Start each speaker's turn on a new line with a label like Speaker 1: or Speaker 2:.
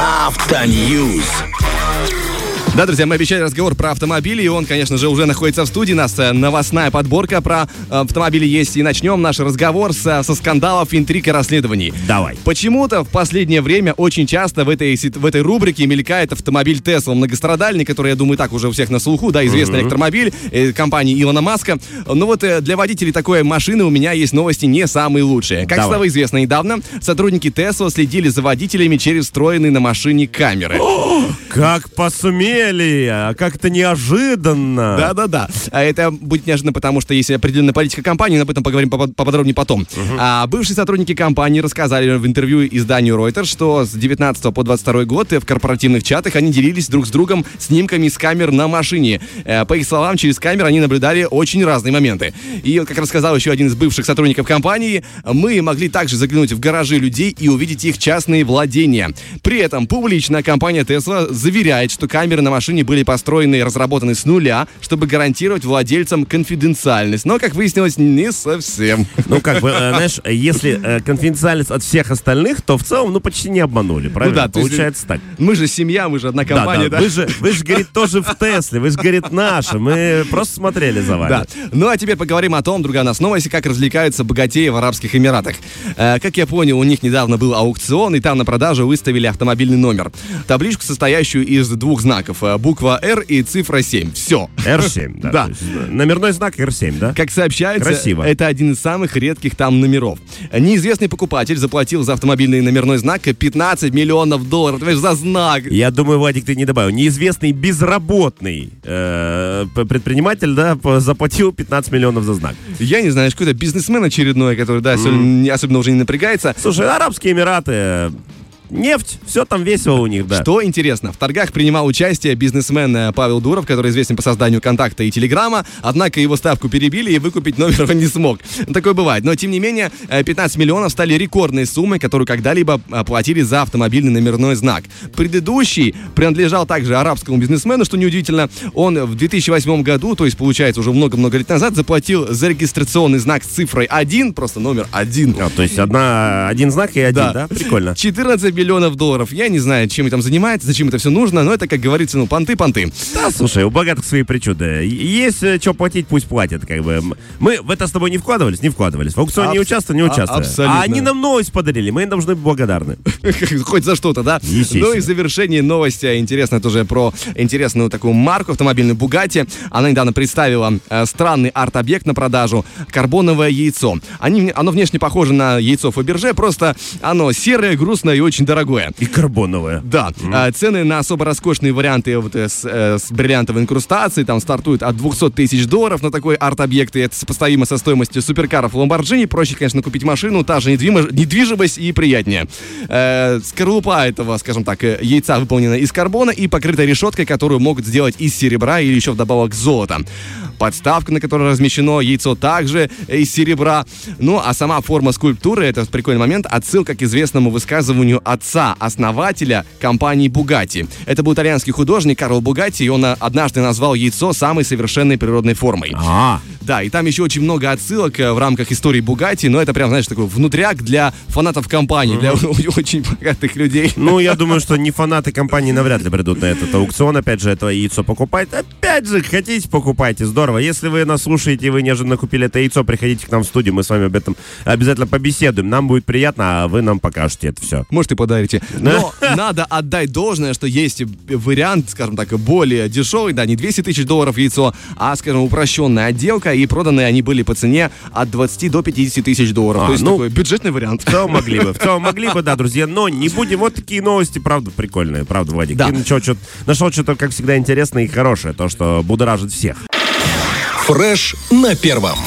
Speaker 1: After News.
Speaker 2: Да, друзья, мы обещали разговор про автомобили, и он, конечно же, уже находится в студии. У нас э, новостная подборка про э, автомобили есть. И начнем наш разговор со, со скандалов, интриг и расследований.
Speaker 3: Давай.
Speaker 2: Почему-то в последнее время очень часто в этой, в этой рубрике мелькает автомобиль Tesla многострадальный, который, я думаю, так уже у всех на слуху, да, известный электромобиль э, компании Илона Маска. Но вот э, для водителей такой машины у меня есть новости не самые лучшие. Как
Speaker 3: Давай.
Speaker 2: стало известно недавно, сотрудники Tesla следили за водителями через встроенные на машине камеры.
Speaker 3: Как посумели, а как это неожиданно.
Speaker 2: Да-да-да. А Это будет неожиданно, потому что есть определенная политика компании, но об этом поговорим попод- поподробнее потом. А бывшие сотрудники компании рассказали в интервью изданию Reuters, что с 19 по 22 год в корпоративных чатах они делились друг с другом снимками с камер на машине. Э, По их словам, через камеры они наблюдали очень разные моменты. И, как рассказал еще один из бывших сотрудников компании, мы могли также заглянуть в гаражи людей и увидеть их частные владения. При этом публично компания Tesla заверяет, что камеры на машине были построены и разработаны с нуля, чтобы гарантировать владельцам конфиденциальность. Но, как выяснилось, не совсем.
Speaker 3: Ну, как бы, э, знаешь, если э, конфиденциальность от всех остальных, то в целом, ну, почти не обманули, правильно?
Speaker 2: да, то есть,
Speaker 3: Получается так.
Speaker 2: Мы же семья, мы же одна
Speaker 3: Да,
Speaker 2: компания,
Speaker 3: да.
Speaker 2: да?
Speaker 3: Вы же, вы же, говорит, тоже в Тесле, вы же, говорит, наши. Мы просто смотрели за вами.
Speaker 2: Да. Ну а теперь поговорим о том, другая нас новость, как развлекаются богатеи в Арабских Эмиратах. Э, как я понял, у них недавно был аукцион, и там на продажу выставили автомобильный номер. Табличку, состоящую из двух знаков. э, Буква R и цифра 7. Все.
Speaker 3: R7, да.
Speaker 2: Да.
Speaker 3: есть, э, номерной знак R7, да?
Speaker 2: Как сообщается,
Speaker 3: Красиво.
Speaker 2: это один из самых редких там номеров. Неизвестный покупатель заплатил за автомобильный номерной знак 15 миллионов долларов. За знак.
Speaker 3: Я думаю, Вадик, ты не добавил. Неизвестный безработный э, предприниматель, да, заплатил 15 миллионов за знак.
Speaker 2: Я не знаю, какой-то бизнесмен очередной, который, да, не- особенно уже не напрягается.
Speaker 3: Слушай, Арабские Эмираты, нефть, все там весело у них, да.
Speaker 2: Что интересно, в торгах принимал участие бизнесмен э, Павел Дуров, который известен по созданию контакта и телеграмма, однако его ставку перебили и выкупить номер он не смог. Такое бывает. Но, тем не менее, э, 15 миллионов стали рекордной суммой, которую когда-либо э, платили за автомобильный номерной знак. Предыдущий принадлежал также арабскому бизнесмену, что неудивительно. Он в 2008 году, то есть, получается, уже много-много лет назад, заплатил за регистрационный знак с цифрой 1, просто номер 1.
Speaker 3: А, то есть одна, один знак и один, да? Прикольно.
Speaker 2: 14 миллионов долларов. Я не знаю, чем там занимается, зачем это все нужно, но это, как говорится, ну, понты-понты.
Speaker 3: Да, слушай, у богатых свои причуды. Есть что платить, пусть платят, как бы. Мы в это с тобой не вкладывались, не вкладывались. В аукционе не
Speaker 2: Абс-
Speaker 3: участвовали, не
Speaker 2: а-
Speaker 3: участвовали.
Speaker 2: абсолютно.
Speaker 3: А они нам новость подарили, мы им должны быть благодарны.
Speaker 2: Хоть за что-то, да? Ну и в завершении новости интересная тоже про интересную такую марку автомобильную Bugatti. Она недавно представила э, странный арт-объект на продажу. Карбоновое яйцо. Они, оно внешне похоже на яйцо Фаберже, просто оно серое, грустное и очень дорогое.
Speaker 3: И карбоновая.
Speaker 2: Да, а, цены на особо роскошные варианты вот, э, с, э, с бриллиантовой инкрустацией там стартуют от 200 тысяч долларов на такой арт-объект, и это сопоставимо со стоимостью суперкаров Lamborghini. Проще, конечно, купить машину, та же недвижимость и приятнее. Э, скорлупа этого, скажем так, яйца выполнена из карбона и покрыта решеткой, которую могут сделать из серебра или еще вдобавок золота. Подставка, на которой размещено яйцо, также из серебра. Ну, а сама форма скульптуры, это прикольный момент, отсылка к известному высказыванию отца, основателя компании Бугати. Это был итальянский художник Карл Бугати, и он однажды назвал яйцо самой совершенной природной формой.
Speaker 3: А,
Speaker 2: Да, и там еще очень много отсылок э, в рамках истории Бугати, но это прям, знаешь, такой внутряк для фанатов компании, для очень богатых людей.
Speaker 3: ну, я думаю, что не фанаты компании навряд ли придут на этот аукцион. Опять же, это яйцо покупать. Опять же, хотите, покупайте. Здорово. Если вы нас слушаете и вы неожиданно купили это яйцо, приходите к нам в студию. Мы с вами об этом обязательно побеседуем. Нам будет приятно, а вы нам покажете это все.
Speaker 2: Может, и подарите. Но надо отдать должное, что есть вариант, скажем так, более дешевый, да, не 200 тысяч долларов яйцо, а, скажем, упрощенная отделка, и проданные они были по цене от 20 до 50 тысяч долларов.
Speaker 3: А,
Speaker 2: То есть
Speaker 3: ну,
Speaker 2: такой бюджетный вариант.
Speaker 3: В целом могли бы, в целом могли бы, да, друзья, но не будем. Вот такие новости, правда, прикольные, правда, Владик.
Speaker 2: Да.
Speaker 3: Ты ничего, чё- нашел что-то, как всегда, интересное и хорошее, то, что будоражит всех.
Speaker 1: Фреш на первом.